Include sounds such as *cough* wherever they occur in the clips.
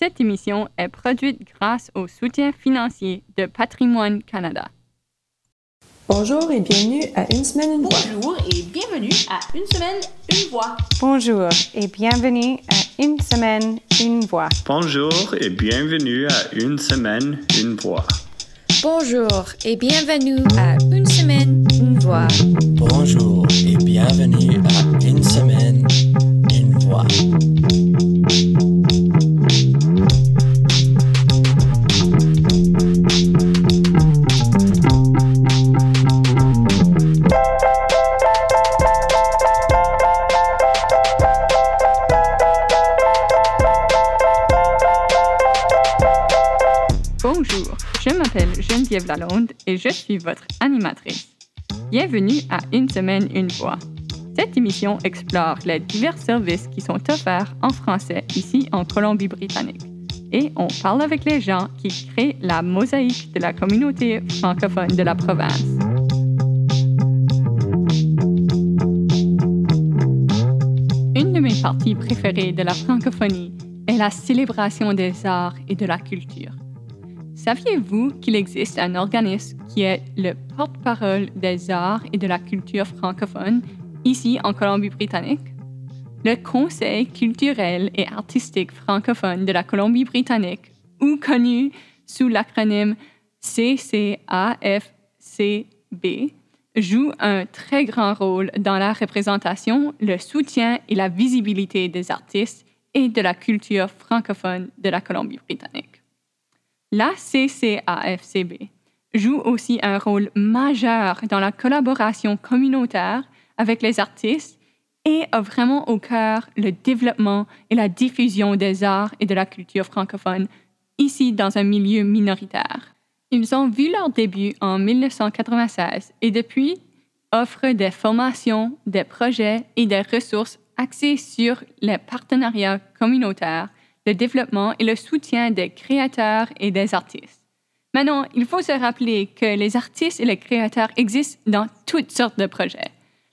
Cette émission est produite grâce au soutien financier de Patrimoine Canada. Bonjour et bienvenue à Une semaine, une voix. Bonjour et bienvenue à Une semaine, une voix. Bonjour et bienvenue à Une semaine, une voix. Bonjour et bienvenue à Une semaine, une voix. Bonjour et bienvenue à Une semaine, une voix. Bonjour et bienvenue à Une semaine, Geneviève Lalonde et je suis votre animatrice. Bienvenue à Une semaine, une voix. Cette émission explore les divers services qui sont offerts en français ici en Colombie-Britannique. Et on parle avec les gens qui créent la mosaïque de la communauté francophone de la province. Une de mes parties préférées de la francophonie est la célébration des arts et de la culture. Saviez-vous qu'il existe un organisme qui est le porte-parole des arts et de la culture francophone ici en Colombie-Britannique? Le Conseil culturel et artistique francophone de la Colombie-Britannique, ou connu sous l'acronyme CCAFCB, joue un très grand rôle dans la représentation, le soutien et la visibilité des artistes et de la culture francophone de la Colombie-Britannique. La CCAFCB joue aussi un rôle majeur dans la collaboration communautaire avec les artistes et a vraiment au cœur le développement et la diffusion des arts et de la culture francophone ici dans un milieu minoritaire. Ils ont vu leur début en 1996 et depuis offrent des formations, des projets et des ressources axées sur les partenariats communautaires, le développement et le soutien des créateurs et des artistes. Maintenant, il faut se rappeler que les artistes et les créateurs existent dans toutes sortes de projets.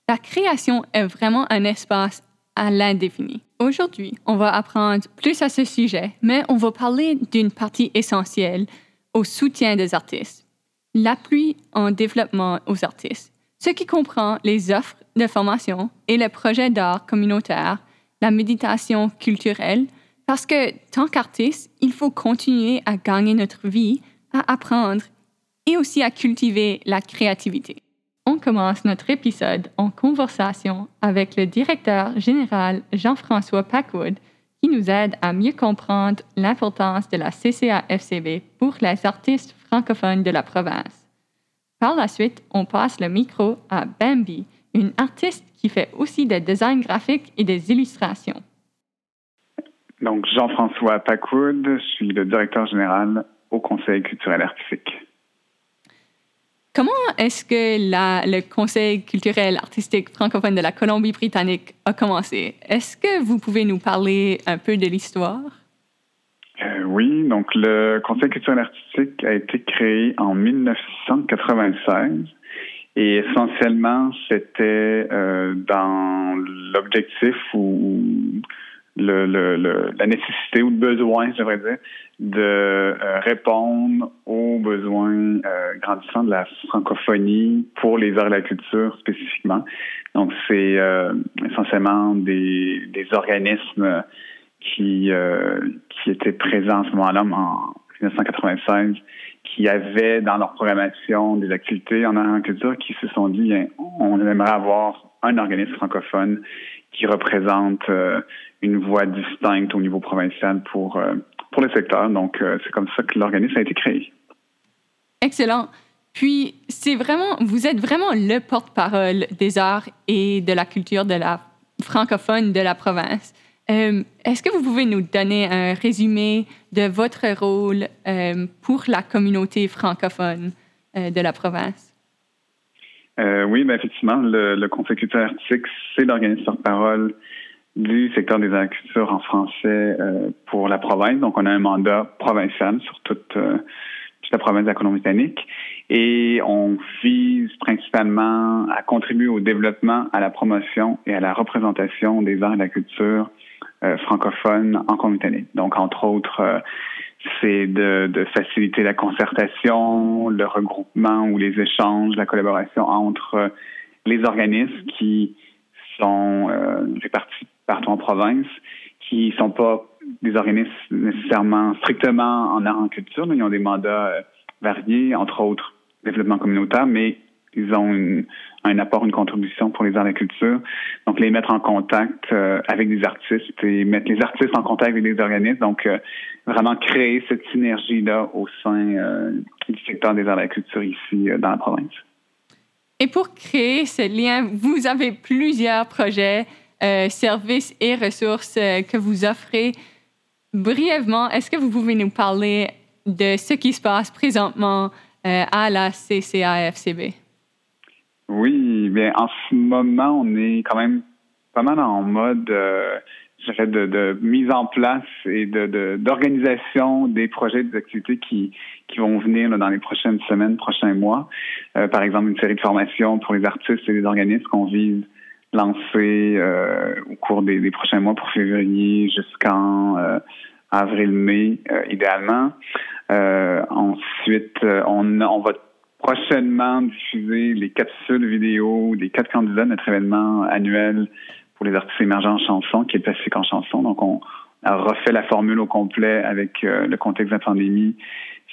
La création est vraiment un espace à l'indéfini. Aujourd'hui, on va apprendre plus à ce sujet, mais on va parler d'une partie essentielle au soutien des artistes, l'appui en développement aux artistes, ce qui comprend les offres de formation et les projets d'art communautaire, la méditation culturelle, parce que tant qu'artiste, il faut continuer à gagner notre vie, à apprendre et aussi à cultiver la créativité. On commence notre épisode en conversation avec le directeur général Jean-François Packwood qui nous aide à mieux comprendre l'importance de la CCAFCB pour les artistes francophones de la province. Par la suite, on passe le micro à Bambi, une artiste qui fait aussi des designs graphiques et des illustrations. Donc, Jean-François Packwood, je suis le directeur général au Conseil culturel artistique. Comment est-ce que la, le Conseil culturel artistique francophone de la Colombie-Britannique a commencé? Est-ce que vous pouvez nous parler un peu de l'histoire? Euh, oui, donc le Conseil culturel artistique a été créé en 1996 et essentiellement c'était euh, dans l'objectif ou le, le, le, la nécessité ou le besoin, je devrais dire, de euh, répondre aux besoins euh, grandissants de la francophonie pour les arts et la culture spécifiquement. Donc, c'est euh, essentiellement des, des organismes qui, qui étaient présents à ce moment-là en 1996 qui avaient dans leur programmation des activités en culture qui se sont dit, on aimerait avoir un organisme francophone qui représente une voix distincte au niveau provincial pour, euh, pour le secteur. Donc, euh, c'est comme ça que l'organisme a été créé. Excellent. Puis, c'est vraiment, vous êtes vraiment le porte-parole des arts et de la culture de la francophone de la province. Euh, est-ce que vous pouvez nous donner un résumé de votre rôle pour la communauté francophone de la province? Oui, ben effectivement, le, le culturel artistique, c'est l'organisme porte-parole du secteur des agricultures en français euh, pour la province. Donc, on a un mandat provincial sur toute, euh, toute la province de la Colombie-Britannique et on vise principalement à contribuer au développement, à la promotion et à la représentation des arts et de la culture francophones en Colombie-Britannique. Donc, entre autres, c'est de, de, faciliter la concertation, le regroupement ou les échanges, la collaboration entre les organismes qui sont répartis partout en province, qui sont pas des organismes nécessairement strictement en art en culture, mais ils ont des mandats euh, variés, entre autres développement communautaire, mais ils ont un apport, une contribution pour les arts et la culture. Donc, les mettre en contact euh, avec des artistes et mettre les artistes en contact avec des organismes. Donc, euh, vraiment créer cette synergie-là au sein du secteur des arts et la culture ici dans la province. Et pour créer ce lien, vous avez plusieurs projets, services et ressources que vous offrez brièvement, est-ce que vous pouvez nous parler de ce qui se passe présentement euh, à la CCAFCB? Oui, bien, en ce moment, on est quand même pas mal en mode, euh, de, de, mise en place et de, d'organisation des projets, des activités qui, qui vont venir dans les prochaines semaines, prochains mois. Euh, par exemple, une série de formations pour les artistes et les organismes qu'on vise lancer euh, au cours des, prochains mois pour février jusqu'en euh, avril-mai, euh, idéalement. ensuite, on, on va prochainement diffuser les capsules vidéo des quatre candidats de notre événement annuel pour les artistes émergents en chanson, qui est Pacifique en chanson. Donc, on a refait la formule au complet avec le contexte de la pandémie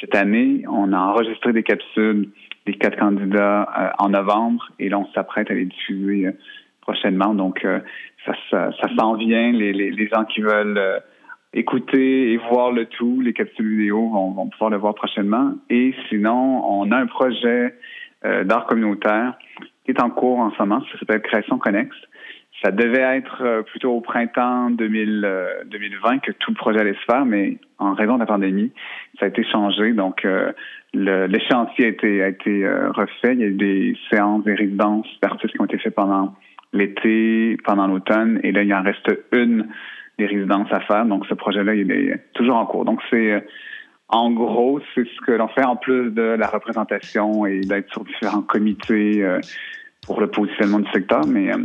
cette année. On a enregistré des capsules des quatre candidats en novembre et là, on s'apprête à les diffuser prochainement. Donc, euh, ça, s'en vient. Les, les, gens qui veulent euh, écouter et voir le tout, les capsules vidéo vont, vont, pouvoir le voir prochainement. Et sinon, on a un projet euh, d'art communautaire qui est en cours en ce moment. Ça s'appelle Création Connex. Ça devait être plutôt au printemps 2000, 2020 que tout le projet allait se faire, mais en raison de la pandémie, ça a été changé. Donc, l'échéancier a été, a été refait. Il y a eu des séances, des résidences d'artistes qui ont été faites pendant l'été, pendant l'automne, et là, il en reste une des résidences à faire. Donc, ce projet-là, il est toujours en cours. Donc, c'est, euh, en gros, c'est ce que l'on fait en plus de la représentation et d'être sur différents comités euh, pour le positionnement du secteur, mais euh,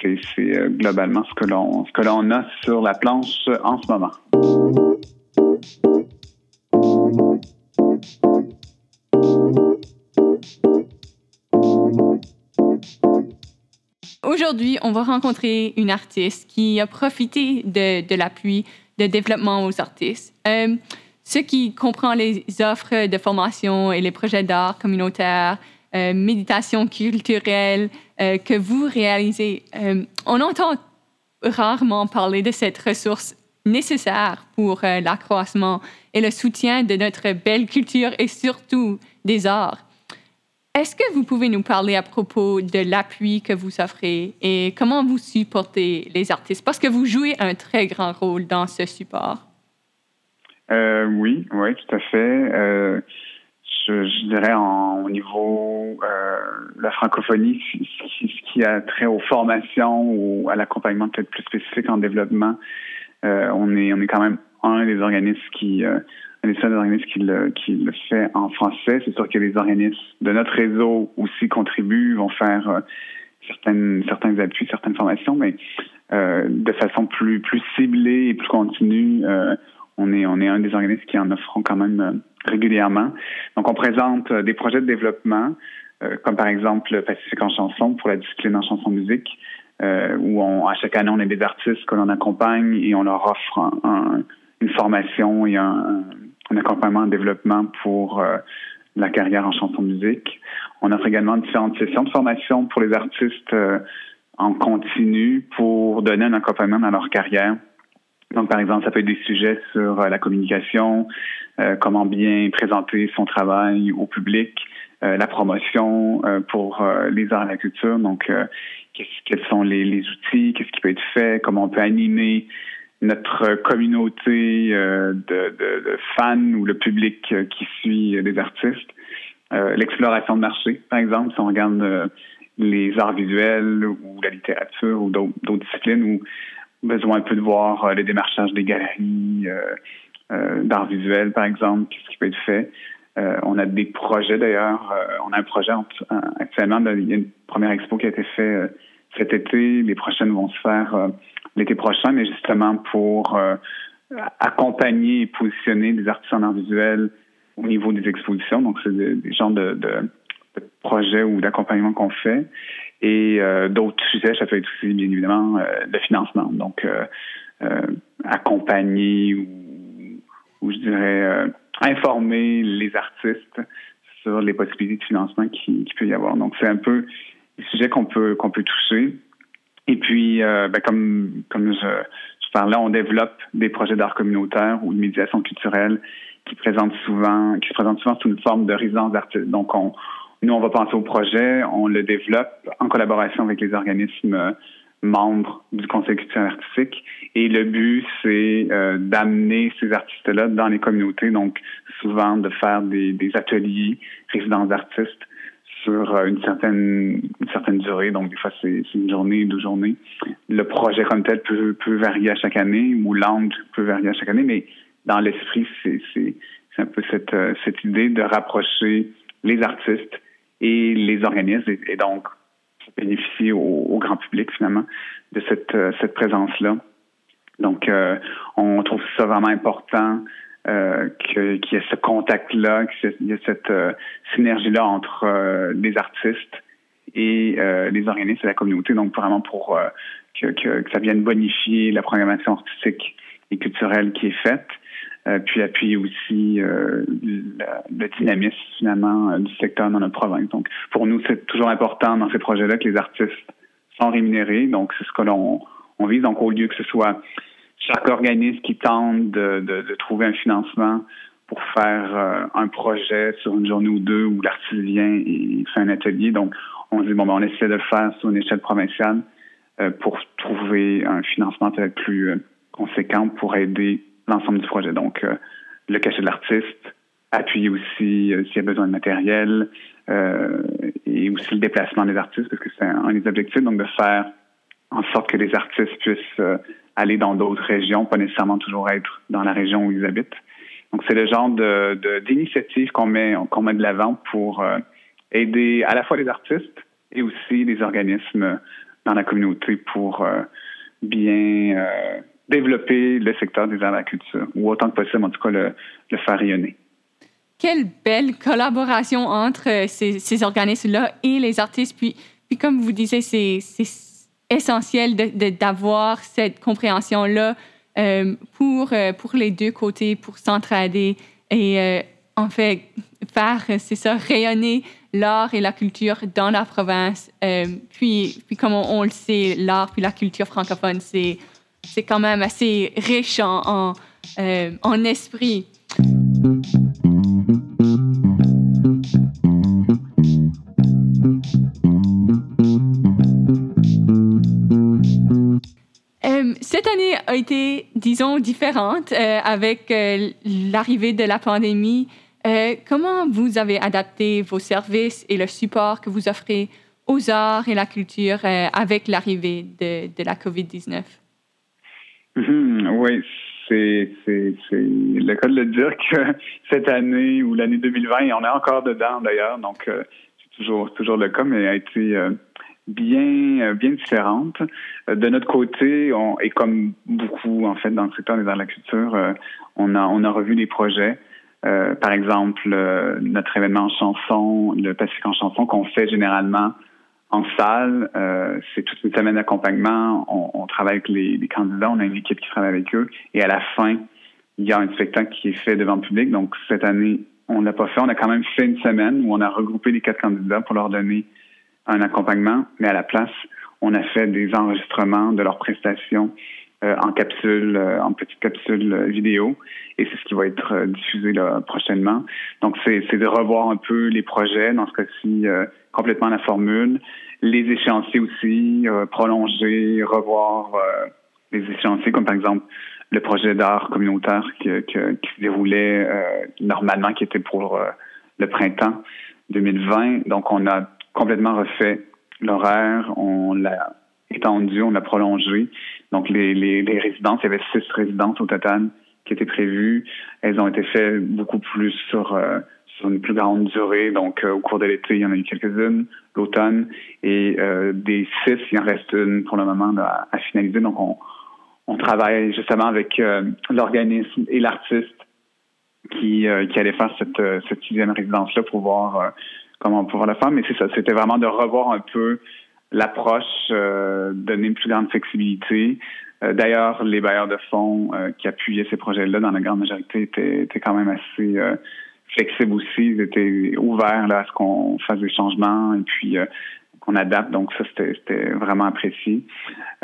c'est, globalement ce que l'on ce que l'on a sur la planche en ce moment. Aujourd'hui, on va rencontrer une artiste qui a profité de, l'appui de développement aux artistes, euh, ce qui comprend les offres de formation et les projets d'art communautaire, euh, méditation culturelle euh, que vous réalisez. on entend rarement parler de cette ressource nécessaire pour l'accroissement et le soutien de notre belle culture et surtout des arts. Est-ce que vous pouvez nous parler à propos de l'appui que vous offrez et comment vous supportez les artistes? Parce que vous jouez un très grand rôle dans ce support. Euh, oui, oui, tout à fait. Euh, je, dirais au niveau euh, la francophonie, ce qui a trait aux formations ou à l'accompagnement peut-être plus spécifique en développement, on est quand même un des organismes qui les seuls organismes qui le, qui le fait en français. C'est sûr que les organismes de notre réseau aussi contribuent, vont faire euh, certaines, certains appuis, certaines formations, mais euh, de façon plus, plus ciblée et plus continue, euh, on, est, on est un des organismes qui en offront quand même régulièrement. Donc, on présente des projets de développement, comme par exemple Pacifique en chanson pour la discipline en chanson-musique, où on, à chaque année, on a des artistes que l'on accompagne et on leur offre une formation et un, un accompagnement en développement pour euh, la carrière en chanson musique. On offre également différentes sessions de formation pour les artistes euh, en continu pour donner un accompagnement dans leur carrière. Donc, par exemple, ça peut être des sujets sur euh, la communication, comment bien présenter son travail au public, la promotion pour les arts et la culture. Donc, quels sont les, les outils, qu'est-ce qui peut être fait, comment on peut animer notre communauté euh, de, de, fans ou le public euh, qui suit des artistes. Euh, l'exploration de marché, par exemple, si on regarde les arts visuels ou la littérature ou d'autres disciplines où besoin un peu de voir le démarchage des galeries d'art visuel, par exemple, qu'est-ce qui peut être fait. on a des projets d'ailleurs. on a un projet actuellement. il y a une première expo qui a été faite cet été. Les prochaines vont se faire l'été prochain, mais justement pour accompagner et positionner des artistes en visuel au niveau des expositions. Donc, c'est des, genres de, de, projets ou d'accompagnement qu'on fait. Et d'autres sujets, ça peut être aussi, bien évidemment, le financement. Donc, accompagner ou, ou, je dirais, informer les artistes sur les possibilités de financement qu'il qui peut y avoir. Donc, c'est un peu les sujets qu'on peut qu'on peut toucher. Et puis, euh, ben, comme comme je, je, parlais, on développe des projets d'art communautaire ou de médiation culturelle qui présentent souvent qui se présentent souvent sous une forme de résidence d'artiste. Donc, on, nous, on va penser au projet, on le développe en collaboration avec les organismes membres du Conseil culturel artistique. Et le but, c'est euh, d'amener ces artistes-là dans les communautés, donc souvent de faire des, des ateliers, résidences d'artistes sur euh, une certaine une certaine durée. Donc, des fois, c'est une journée, deux journées. Le projet comme tel peut, peut varier à chaque année ou l'angle peut varier à chaque année, mais dans l'esprit, c'est un peu cette, euh, cette idée de rapprocher les artistes et les organismes et, donc bénéficier au, grand public finalement de cette, euh, cette présence-là. Donc, on trouve ça vraiment important euh, qu'il y ait ce contact-là, qu'il y ait cette euh, synergie-là entre euh, les artistes et euh, les organismes et la communauté. Donc, vraiment pour que, que, que, ça vienne bonifier la programmation artistique et culturelle qui est faite. Euh, puis appuyer aussi euh, le, le, dynamisme finalement euh, du secteur dans notre province. Donc, pour nous, c'est toujours important dans ces projets-là que les artistes sont rémunérés. Donc, c'est ce que l'on on vise. Donc, au lieu que ce soit chaque organisme qui tente de, trouver un financement pour faire euh, un projet sur une journée ou deux où l'artiste vient et fait un atelier. Donc, on dit, bon, ben, on essaie de le faire sur une échelle provinciale euh, pour trouver un financement peut-être plus conséquent pour aider l'ensemble du projet. Donc, euh, le cachet de l'artiste, appuyer aussi euh, s'il y a besoin de matériel euh, et aussi le déplacement des artistes, parce que c'est un, un, des objectifs, donc de faire en sorte que les artistes puissent euh, aller dans d'autres régions, pas nécessairement toujours être dans la région où ils habitent. Donc, c'est le genre de, d'initiative qu'on met, qu'on met de l'avant pour euh, aider à la fois les artistes et aussi les organismes dans la communauté pour euh, bien développer le secteur des arts de la culture, ou autant que possible, en tout cas, le, le faire rayonner. Quelle belle collaboration entre euh, ces, ces organismes-là et les artistes. Puis, puis comme vous disiez, c'est essentiel d'avoir cette compréhension-là euh, pour, euh, pour les deux côtés, pour s'entraider et euh, en fait faire, c'est ça, rayonner l'art et la culture dans la province. Puis, puis comme on, le sait, l'art puis la culture francophone, c'est quand même assez riche en, en esprit. Été, disons, différente euh, avec euh, l'arrivée de la pandémie. Euh, comment vous avez adapté vos services et le support que vous offrez aux arts et la culture euh, avec l'arrivée de, la COVID-19? Mmh, oui, c'est le cas de le dire que *laughs* cette année ou l'année 2020, on est encore dedans d'ailleurs, donc c'est toujours toujours le cas, mais a été bien euh, bien différente. De notre côté, on, et comme beaucoup en fait dans le secteur des arts de la culture, on a on a revu les projets. par exemple, notre événement en chanson, le Pacifique en chanson qu'on fait généralement en salle. Euh, c'est toute une semaine d'accompagnement. On, on, travaille avec les, les, candidats, on a une équipe qui travaille avec eux. Et à la fin, il y a un spectacle qui est fait devant le public. Donc cette année, on l'a pas fait. On a quand même fait une semaine où on a regroupé les quatre candidats pour leur donner un accompagnement. Mais à la place, on a fait des enregistrements de leurs prestations euh, en capsule, euh, en petite capsule vidéo. Et c'est ce qui va être diffusé là, prochainement. Donc c'est de revoir un peu les projets. Dans ce cas-ci, complètement la formule. Les échéanciers aussi, euh, prolonger, revoir euh, les échéanciers, comme par exemple le projet d'art communautaire qui, qui, qui, se déroulait euh, normalement, qui était pour le printemps 2020. Donc, on a complètement refait l'horaire, on l'a étendu, on l'a prolongé. Donc, les, les, les résidences, il y avait six résidences au total qui étaient prévues. Elles ont été faites beaucoup plus sur sur une plus grande durée. Donc, au cours de l'été, il y en a eu quelques-unes, l'automne, et des six, il en reste une pour le moment à, finaliser. Donc, on, on travaille justement avec l'organisme et l'artiste qui, qui allait faire cette, cette sixième résidence-là pour voir comment pouvoir le faire. Mais c'est ça, c'était vraiment de revoir un peu l'approche, euh, donner une plus grande flexibilité. Euh, d'ailleurs, les bailleurs de fonds euh, qui appuyaient ces projets-là, dans la grande majorité, étaient, étaient quand même assez flexibles aussi. Ils étaient ouverts là, à ce qu'on fasse des changements et puis qu'on adapte. Donc ça, c'était vraiment apprécié.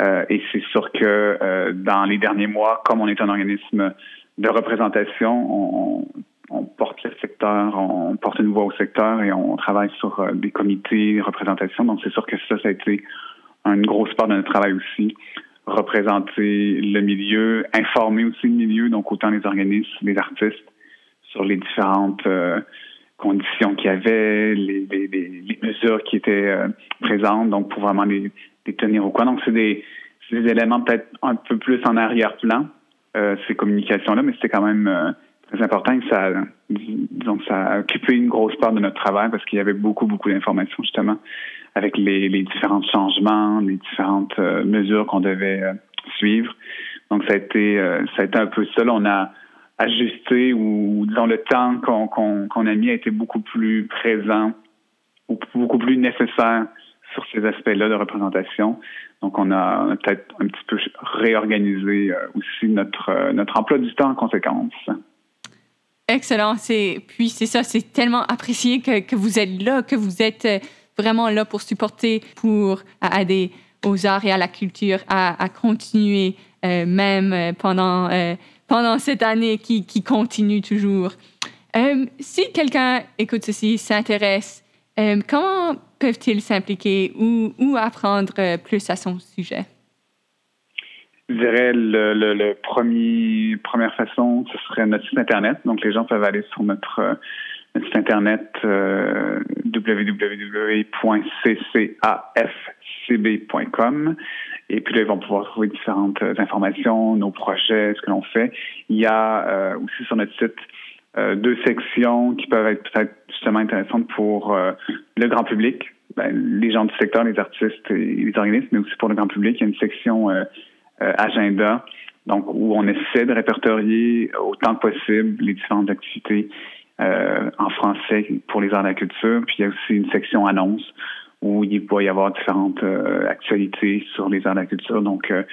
et c'est sûr que dans les derniers mois, comme on est un organisme de représentation, on, on porte le secteur, on porte une voix au secteur et on travaille sur euh, des comités, représentation. Donc, c'est sûr que ça, ça a été une grosse part de notre travail aussi. Représenter le milieu, informer aussi le milieu, donc autant les organismes, les artistes, sur les différentes euh, conditions qu'il y avait, les, mesures qui étaient euh, présentes, donc pour vraiment les, tenir au coin. Donc, c'est des, des éléments peut-être un peu plus en arrière-plan, ces communications-là, mais c'était quand même très important et ça, disons, ça a occupé une grosse part de notre travail parce qu'il y avait beaucoup, beaucoup d'informations justement avec les, les, différents changements, les différentes euh, mesures qu'on devait euh, suivre. Donc ça a été, euh, ça a été un peu ça. on a ajusté ou disons le temps qu'on qu'on a mis a été beaucoup plus présent ou beaucoup plus nécessaire sur ces aspects-là de représentation. Donc, on a peut-être un petit peu réorganisé aussi notre, notre emploi du temps en conséquence. Excellent. C'est, puis c'est ça, c'est tellement apprécié que, vous êtes là, que vous êtes euh, vraiment là pour supporter, pour aider aux arts et à la culture à, continuer euh, même euh, pendant, pendant cette année qui, qui continue toujours. Si quelqu'un écoute ceci, s'intéresse, comment peuvent-ils s'impliquer ou, ou apprendre plus à son sujet? Je dirais le, le, le, premier première façon, ce serait notre site internet. Donc les gens peuvent aller sur notre, euh, notre site internet euh, www.ccafcb.com et puis là ils vont pouvoir trouver différentes euh, informations, nos projets, ce que l'on fait. Il y a euh, aussi sur notre site euh, deux sections qui peuvent être peut-être justement intéressantes pour euh, le grand public, ben, les gens du secteur, les artistes et les organismes, mais aussi pour le grand public. Il y a une section agenda, donc où on essaie de répertorier autant que possible les différentes activités euh, en français pour les arts de la culture. Puis il y a aussi une section annonce où il va y avoir différentes euh, actualités sur les arts de la culture. Donc euh,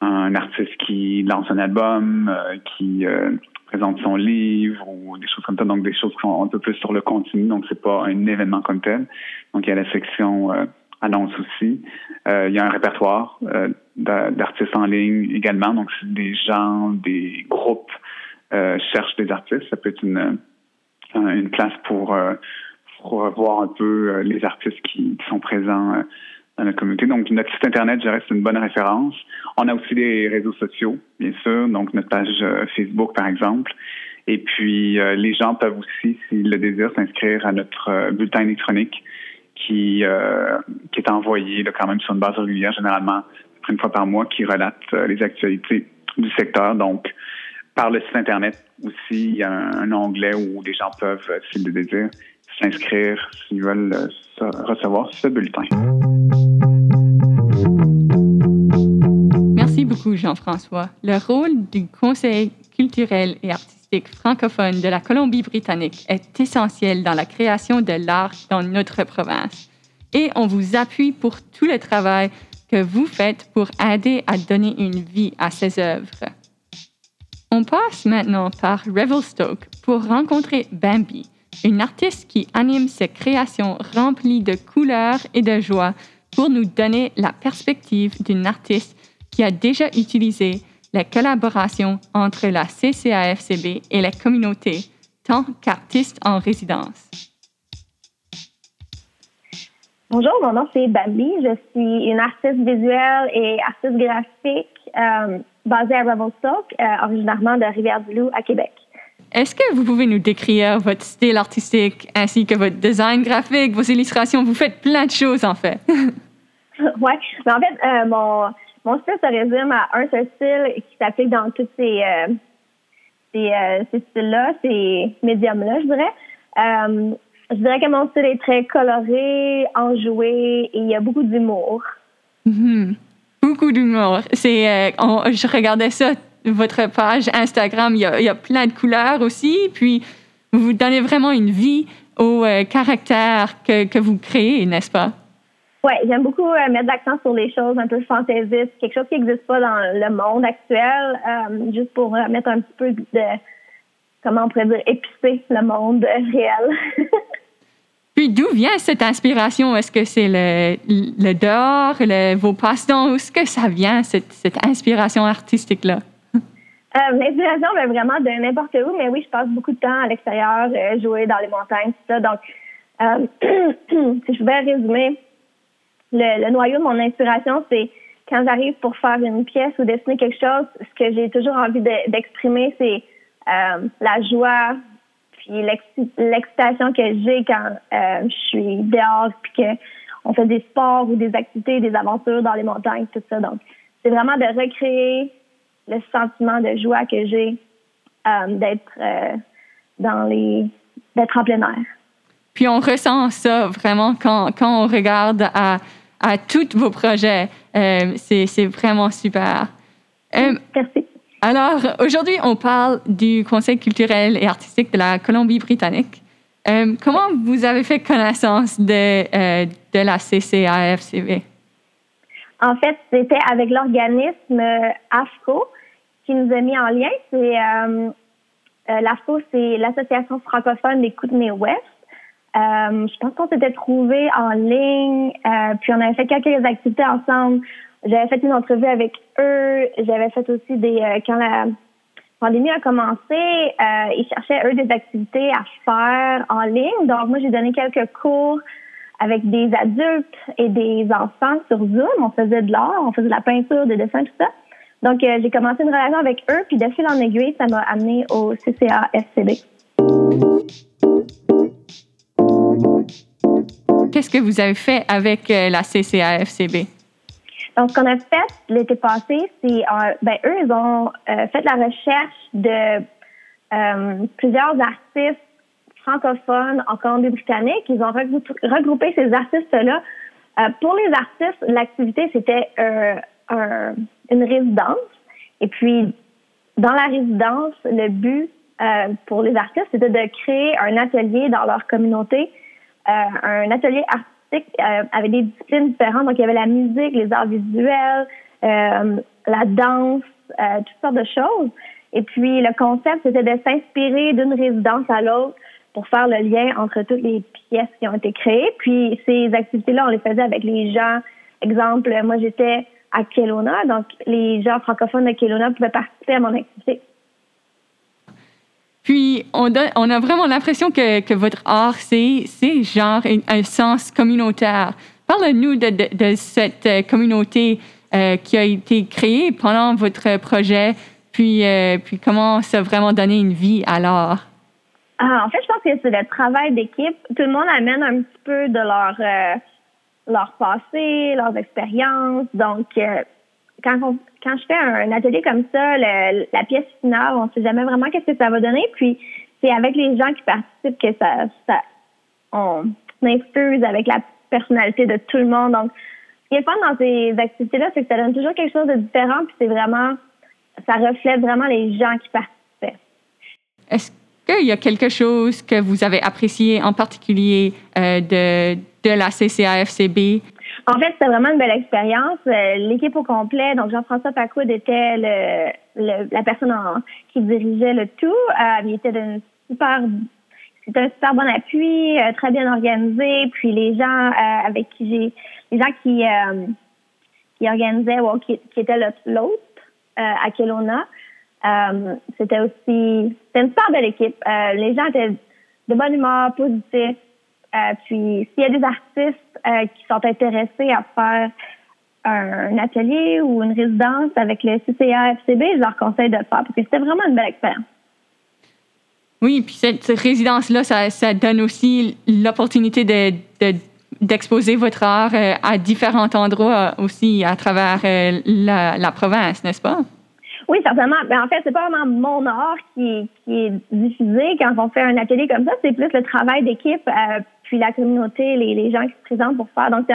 un artiste qui lance un album, euh, qui euh, présente son livre ou des choses comme ça. Donc des choses qui sont un peu plus sur le continu. Donc c'est pas un événement comme tel. Donc il y a la section annonce aussi. Euh, il y a un répertoire euh, d'artistes en ligne également. Donc, si des gens, des groupes euh, cherchent des artistes, ça peut être une, une place pour, pour voir un peu les artistes qui, sont présents dans la communauté. Donc, notre site Internet, je c'est une bonne référence. On a aussi des réseaux sociaux, bien sûr, donc notre page Facebook, par exemple. Et puis, les gens peuvent aussi, s'ils le désirent, s'inscrire à notre bulletin électronique qui, euh, qui est envoyé quand même sur une base régulière, généralement une fois par mois, qui relate euh, les actualités du secteur. Donc, par le site Internet aussi, il y a un, un onglet où les gens peuvent, euh, s'ils le désirent, s'inscrire s'ils veulent recevoir ce bulletin. Merci beaucoup, Jean-François. Le rôle du Conseil culturel et artistique francophone de la Colombie-Britannique est essentiel dans la création de l'art dans notre province. Et on vous appuie pour tout le travail que vous faites pour aider à donner une vie à ces œuvres. On passe maintenant par Revelstoke pour rencontrer Bambi, une artiste qui anime ses créations remplies de couleurs et de joie pour nous donner la perspective d'une artiste qui a déjà utilisé la collaboration entre la CCAFCB et la communauté, tant qu'artiste en résidence. Bonjour, mon nom c'est Bambi. Je suis une artiste visuelle et artiste graphique euh, basée à Revelstoke, euh, originairement de Rivière-du-Loup à Québec. Est-ce que vous pouvez nous décrire votre style artistique ainsi que votre design graphique, vos illustrations? Vous faites plein de choses en fait. *laughs* oui, mais en fait, euh, mon, mon style se résume à un seul style qui s'applique dans tous ces, euh, euh, ces styles-là, ces médiums-là, je dirais. Euh, je dirais que mon style est très coloré, enjoué et il y a beaucoup d'humour. Mhm. Beaucoup d'humour. C'est, je regardais ça, votre page Instagram, il y, a, il y a plein de couleurs aussi, puis vous donnez vraiment une vie au caractère que, que vous créez, n'est-ce pas? Ouais, j'aime beaucoup euh, mettre l'accent sur les choses un peu fantaisistes, quelque chose qui n'existe pas dans le monde actuel, euh, juste pour euh, mettre un petit peu de, comment on pourrait dire, épicer le monde réel. *laughs* Puis d'où vient cette inspiration? Est-ce que c'est le, le dehors, le- vos passe-temps? Où est-ce que ça vient, cette, cette inspiration artistique-là? *laughs* Euh, L'inspiration vient vraiment de n'importe où, mais oui, je passe beaucoup de temps à l'extérieur, euh, jouer dans les montagnes, tout ça. Donc, euh, *clears throat* si je pouvais résumer, le, noyau de mon inspiration, c'est quand j'arrive pour faire une pièce ou dessiner quelque chose, ce que j'ai toujours envie de- d'exprimer, c'est euh, la joie, puis l'exci- l'excitation que j'ai quand euh, je suis dehors, puis que on fait des sports ou des activités, des aventures dans les montagnes, tout ça. Donc, c'est vraiment de recréer le sentiment de joie que j'ai euh, d'être dans les d'être en plein air. Puis on ressent ça vraiment quand, quand on regarde à, à tous vos projets. Euh, c'est vraiment super. Euh, Merci. alors, aujourd'hui, on parle du Conseil culturel et artistique de la Colombie-Britannique. Euh, comment vous avez fait connaissance de, euh, de la CCAFCB? En fait, c'était avec l'organisme AFCO qui nous a mis en lien. C'est euh, l'AFCO, c'est l'Association francophone des Kootenay-Ouest. Euh, je pense qu'on s'était trouvés en ligne, euh, puis on avait fait quelques activités ensemble. J'avais fait une entrevue avec eux. J'avais fait aussi des euh, quand la pandémie a commencé, ils cherchaient eux des activités à faire en ligne. Donc moi j'ai donné quelques cours avec des adultes et des enfants sur Zoom. On faisait de l'art, on faisait de la peinture, des dessins, tout ça. Donc j'ai commencé une relation avec eux, puis de fil en aiguille, ça m'a amené au CCA Qu'est-ce que vous avez fait avec euh, la CCAFCB? Donc, ce qu'on a fait l'été passé, c'est, euh, ben, eux, ils ont euh, fait la recherche de plusieurs artistes francophones en Colombie-Britannique. Ils ont regrou- regroupé ces artistes-là. Pour les artistes, l'activité, c'était un- une résidence. Et puis, dans la résidence, le but pour les artistes, c'était de créer un atelier dans leur communauté, un atelier artistique euh, avec des disciplines différentes. Donc, il y avait la musique, les arts visuels, euh, la danse, euh, toutes sortes de choses. Et puis, le concept, c'était de s'inspirer d'une résidence à l'autre pour faire le lien entre toutes les pièces qui ont été créées. Puis, ces activités-là, on les faisait avec les gens. Exemple, moi, j'étais à Kelowna, donc les gens francophones de Kelowna pouvaient participer à mon activité. On, a vraiment l'impression que, votre art, c'est genre un, sens communautaire. Parle-nous de, cette euh, communauté euh, qui a été créée pendant votre projet, puis, euh, puis comment ça a vraiment donné une vie à l'art? Ah, en fait, je pense que c'est le travail d'équipe. Tout le monde amène un petit peu de leur leur passé, leurs expériences. Donc, quand je fais un atelier comme ça, la pièce finale, on ne sait jamais vraiment qu'est-ce que ça va donner. Puis, c'est avec les gens qui participent que ça, ça on infuse avec la personnalité de tout le monde. Donc, ce qui est fun dans ces activités-là, c'est que ça donne toujours quelque chose de différent. Puis, c'est vraiment, ça reflète vraiment les gens qui participaient. Est-ce qu'il y a quelque chose que vous avez apprécié en particulier euh, de, de la CCAFCB? En fait, c'était vraiment une belle expérience. Euh, L'équipe au complet, donc Jean-François Pacoud était le, le- la personne en- qui dirigeait le tout. Euh, il était d'une super, c'était un super bon appui, euh, très bien organisé. Puis les gens euh, avec qui j'ai, les gens qui euh, qui organisaient ou qui, qui étaient l'autre euh, à Kelowna, euh, c'était aussi, c'était une super belle équipe. Euh, les gens étaient de bonne humeur, positifs. Puis, s'il y a des artistes qui sont intéressés à faire un, atelier ou une résidence avec le CCA FCB, je leur conseille de le faire parce que c'était vraiment une belle expérience. Oui, puis cette résidence-là, ça, donne aussi l'opportunité de, de- d'exposer votre art euh, à différents endroits aussi à travers euh, la, province, n'est-ce pas? Oui, certainement. Mais en fait, c'est pas vraiment mon art qui, est diffusé quand on fait un atelier comme ça. C'est plus le travail d'équipe, euh, puis la communauté, les, gens qui se présentent pour faire. Donc,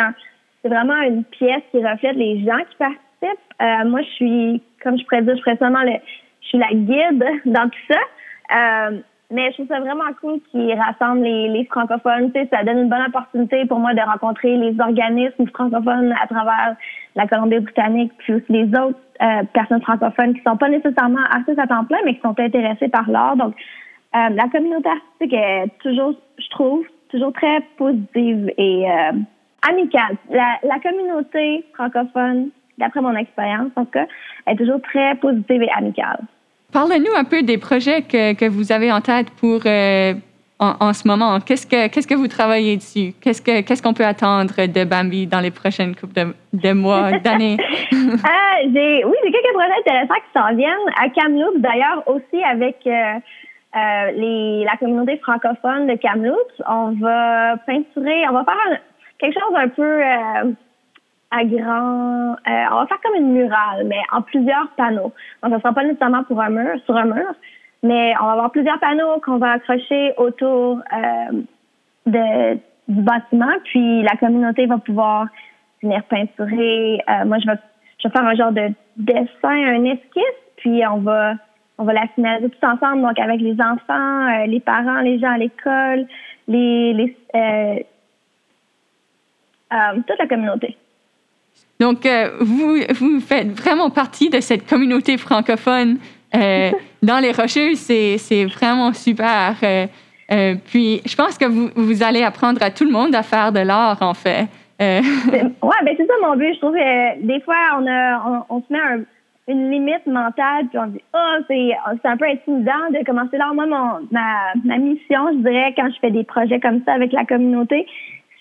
c'est vraiment une pièce qui reflète les gens qui participent. Moi, je suis, comme je pourrais dire, je suis vraiment le, je suis la guide dans tout ça. Mais je trouve ça vraiment cool qu'ils rassemblent les, francophones. Tu sais, ça donne une bonne opportunité pour moi de rencontrer les organismes francophones à travers la Colombie-Britannique, puis aussi les autres euh, personnes francophones qui sont pas nécessairement artistes à temps plein, mais qui sont intéressées par l'art. Donc, euh, la communauté artistique est toujours, je trouve, toujours très positive et euh, amicale. La, la communauté francophone, d'après mon expérience en tout cas, est toujours très positive et amicale. Parlez-nous un peu des projets que, que, vous avez en tête pour euh, en, en, ce moment. Qu'est-ce que, qu'est-ce que vous travaillez dessus? Qu'est-ce, que, qu'est-ce qu'on peut attendre de Bambi dans les prochaines coupes de, de mois, *laughs* d'années? ah, j'ai, oui, j'ai quelques projets intéressants qui s'en viennent. À Kamloops, d'ailleurs, aussi avec euh, euh, les, la communauté francophone de Kamloops. On va peinturer, on va faire quelque chose un peu à grand. Euh, on va faire comme une murale, mais en plusieurs panneaux. Donc, ce sera pas nécessairement pour un mur, sur un mur, mais on va avoir plusieurs panneaux qu'on va accrocher autour euh, de, du bâtiment, puis la communauté va pouvoir venir peinturer. Euh, moi, je vais, je vais faire un genre de dessin, un esquisse, puis on va on va la finaliser tout ensemble, donc avec les enfants, euh, les parents, les gens à l'école, les, les euh, euh, toute la communauté. Donc, euh, vous, vous faites vraiment partie de cette communauté francophone euh, *laughs* dans les Rocheuses. C'est vraiment super. Euh, puis, je pense que vous, vous allez apprendre à tout le monde à faire de l'art, en fait. *laughs* Ouais, ben c'est ça mon but. Je trouve que des fois, on, a, on, on se met un, une limite mentale, puis on dit, oh, c'est un peu intimidant de commencer l'art. Moi, mon, ma, ma mission, je dirais, quand je fais des projets comme ça avec la communauté,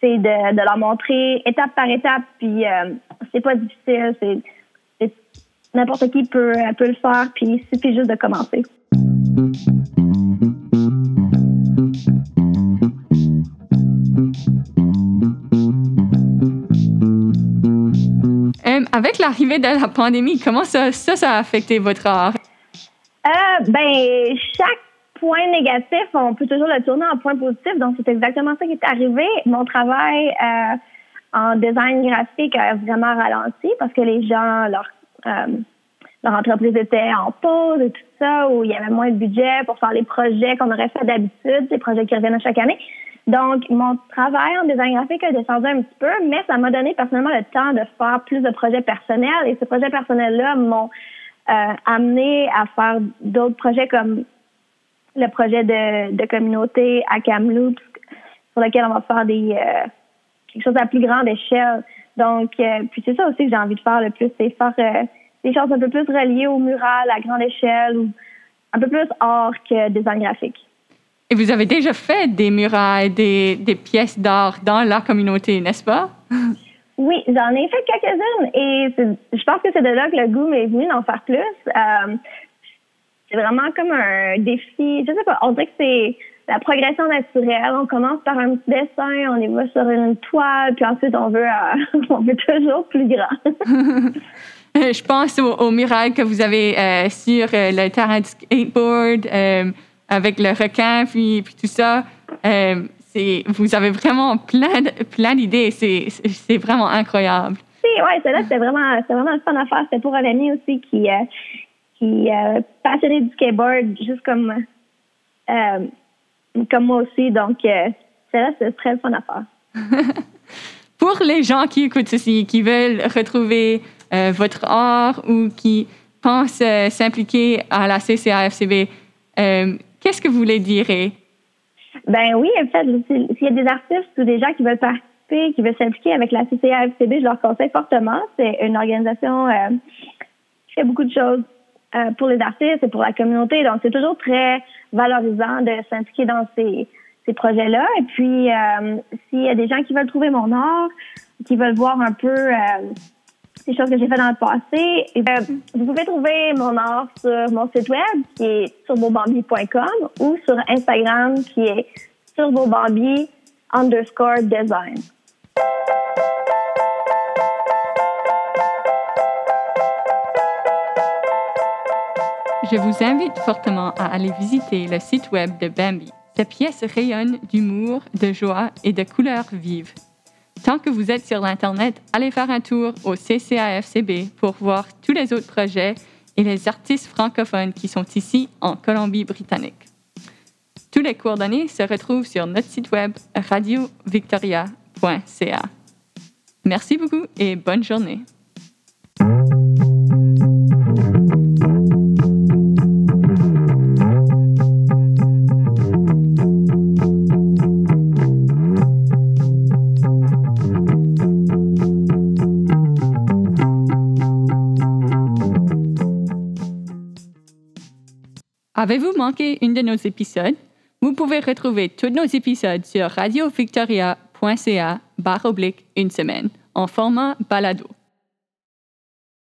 c'est de, de, leur montrer étape par étape, puis euh, c'est pas difficile, c'est n'importe qui peut, peut le faire, puis il suffit juste de commencer. Euh, avec l'arrivée de la pandémie, comment ça, ça, ça a affecté votre art? Euh, ben, chaque point négatif, on peut toujours le tourner en point positif. Donc, c'est exactement ça qui est arrivé. Mon travail euh, en design graphique a vraiment ralenti parce que les gens, leur, euh, leur entreprise était en pause et tout ça, où il y avait moins de budget pour faire les projets qu'on aurait fait d'habitude, les projets qui reviennent à chaque année. Donc, mon travail en design graphique a descendu un petit peu, mais ça m'a donné personnellement le temps de faire plus de projets personnels. Et ces projets personnels-là m'ont euh, amené à faire d'autres projets comme le projet de, de communauté à Kamloops, sur lequel on va faire des euh, quelque chose à plus grande échelle. Donc, euh, puis c'est ça aussi que j'ai envie de faire le plus, c'est faire euh, des choses un peu plus reliées au mural à grande échelle ou un peu plus art que design graphique. Et vous avez déjà fait des murailles, des, des pièces d'art dans la communauté, n'est-ce pas? *laughs* Oui, j'en ai fait quelques-unes et je pense que c'est de là que le goût m'est venu d'en faire plus. Euh, c'est vraiment comme un défi. Je sais pas, on dirait que c'est la progression naturelle. On commence par un petit dessin, on y va sur une toile, puis ensuite on veut, euh, *laughs* on veut toujours plus grand. *laughs* Je pense au, au, que vous avez euh, sur euh, le terrain de skateboard avec le requin, puis, puis tout ça. Vous avez vraiment plein, de, plein d'idées. C'est vraiment incroyable. Oui, ouais, celle-là, c'était vraiment, vraiment le fun à faire. C'était pour un ami aussi qui, qui passionné du skateboard, juste comme, comme moi aussi. Donc, euh, celle-là, c'est très fun à faire. *laughs* pour les gens qui écoutent ceci, qui veulent retrouver euh, votre art ou qui pensent euh, s'impliquer à la CCAFCB, euh, qu'est-ce que vous les direz? Ben oui, en fait, s'il y a des artistes ou des gens qui veulent participer, qui veulent s'impliquer avec la CCAFCB, je leur conseille fortement. C'est une organisation qui fait beaucoup de choses euh, pour les artistes et pour la communauté. Donc, c'est toujours très valorisant de s'impliquer dans ces, ces projets-là. Et puis, euh, s'il y a des gens qui veulent trouver mon art, qui veulent voir un peu euh, les choses que j'ai fait dans le passé, et bien, vous pouvez trouver mon art sur mon site web qui est turbobambi.com ou sur Instagram qui est turbobambi underscore design. Je vous invite fortement à aller visiter le site web de Bambi. Cette pièce rayonne d'humour, de joie et de couleurs vives. Tant que vous êtes sur l'Internet, allez faire un tour au CCAFCB pour voir tous les autres projets et les artistes francophones qui sont ici en Colombie-Britannique. Tous les coordonnées se retrouvent sur notre site web radiovictoria.ca. Merci beaucoup et bonne journée. Avez-vous manqué une de nos épisodes? Vous pouvez retrouver tous nos épisodes sur radiovictoria.ca barre oblique une semaine en format balado.